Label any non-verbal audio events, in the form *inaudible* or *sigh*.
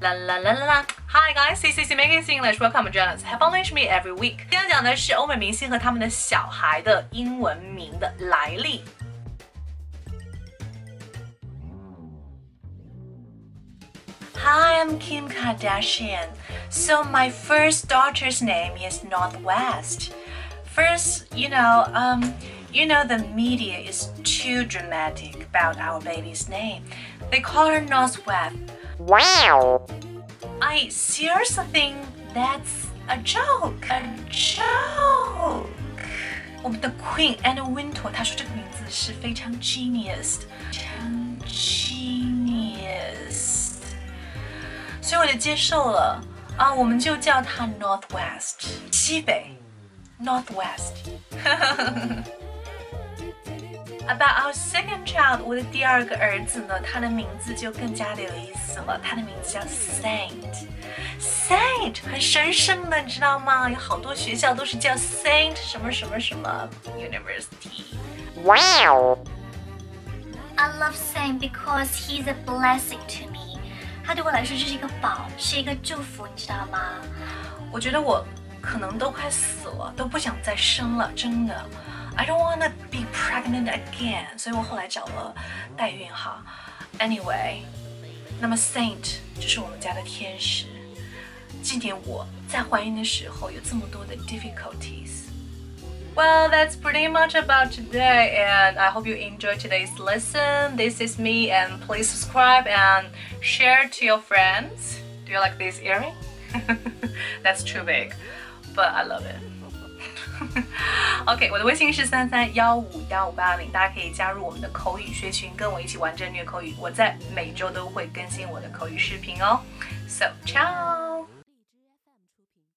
啦啦啦啦啦！Hi guys, this is Maggie English. Welcome, Jonas. Have fun with me every week. 今天讲的是欧美明星和他们的小孩的英文名的来历。Hi, I'm Kim Kardashian. So my first daughter's name is North West. First, you know, um. You know, the media is too dramatic about our baby's name. They call her North West. Wow! I seriously think that's a joke. A joke. Of the Queen Anna Wintour，她说这个名字是非常 genius 的，非常 Northwest 西北 Northwest。About our second child，我的第二个儿子呢，他的名字就更加的有意思了。他的名字叫 Saint，Saint 很神圣的，你知道吗？有好多学校都是叫 Saint 什么什么什么 University。 Wow. I love Sam because he's a blessing to me。他对我来说就是一个宝，是一个祝福，你知道吗？我觉得我可能都快死了，都不想再生了，真的。I don't wanna be pregnant again，所以我后来找了代孕哈。Anyway，那么 Saint 就是我们家的天使，纪念我在怀孕的时候有这么多的 difficulties。Well, that's pretty much about today, and I hope you enjoyed today's lesson. This is me, and please subscribe and share to your friends. Do you like this earring? *laughs* That's too big, but I love it. *laughs* OK，我的微信是三三幺五幺五八零，大家可以加入我们的口语学群，跟我一起玩正虐口语。我在每周都会更新我的口语视频哦。So, ciao.